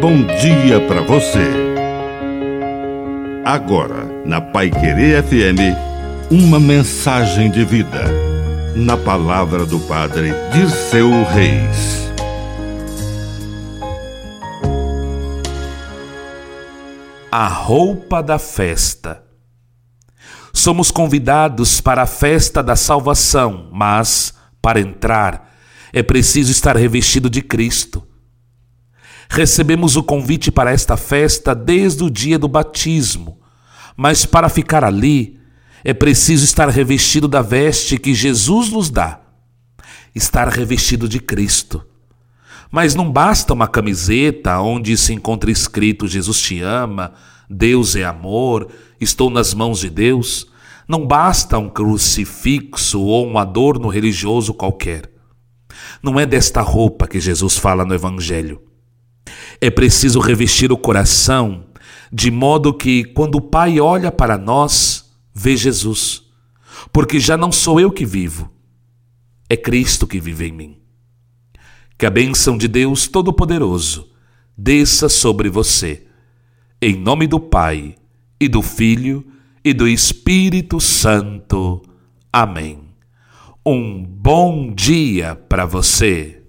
bom dia para você. Agora, na Pai Querer FM, uma mensagem de vida. Na palavra do Padre Dirceu Reis. A roupa da festa. Somos convidados para a festa da salvação, mas, para entrar, é preciso estar revestido de Cristo. Recebemos o convite para esta festa desde o dia do batismo, mas para ficar ali é preciso estar revestido da veste que Jesus nos dá, estar revestido de Cristo. Mas não basta uma camiseta onde se encontra escrito Jesus te ama, Deus é amor, estou nas mãos de Deus. Não basta um crucifixo ou um adorno religioso qualquer. Não é desta roupa que Jesus fala no Evangelho. É preciso revestir o coração de modo que, quando o Pai olha para nós, vê Jesus. Porque já não sou eu que vivo, é Cristo que vive em mim. Que a bênção de Deus Todo-Poderoso desça sobre você. Em nome do Pai, e do Filho, e do Espírito Santo. Amém. Um bom dia para você.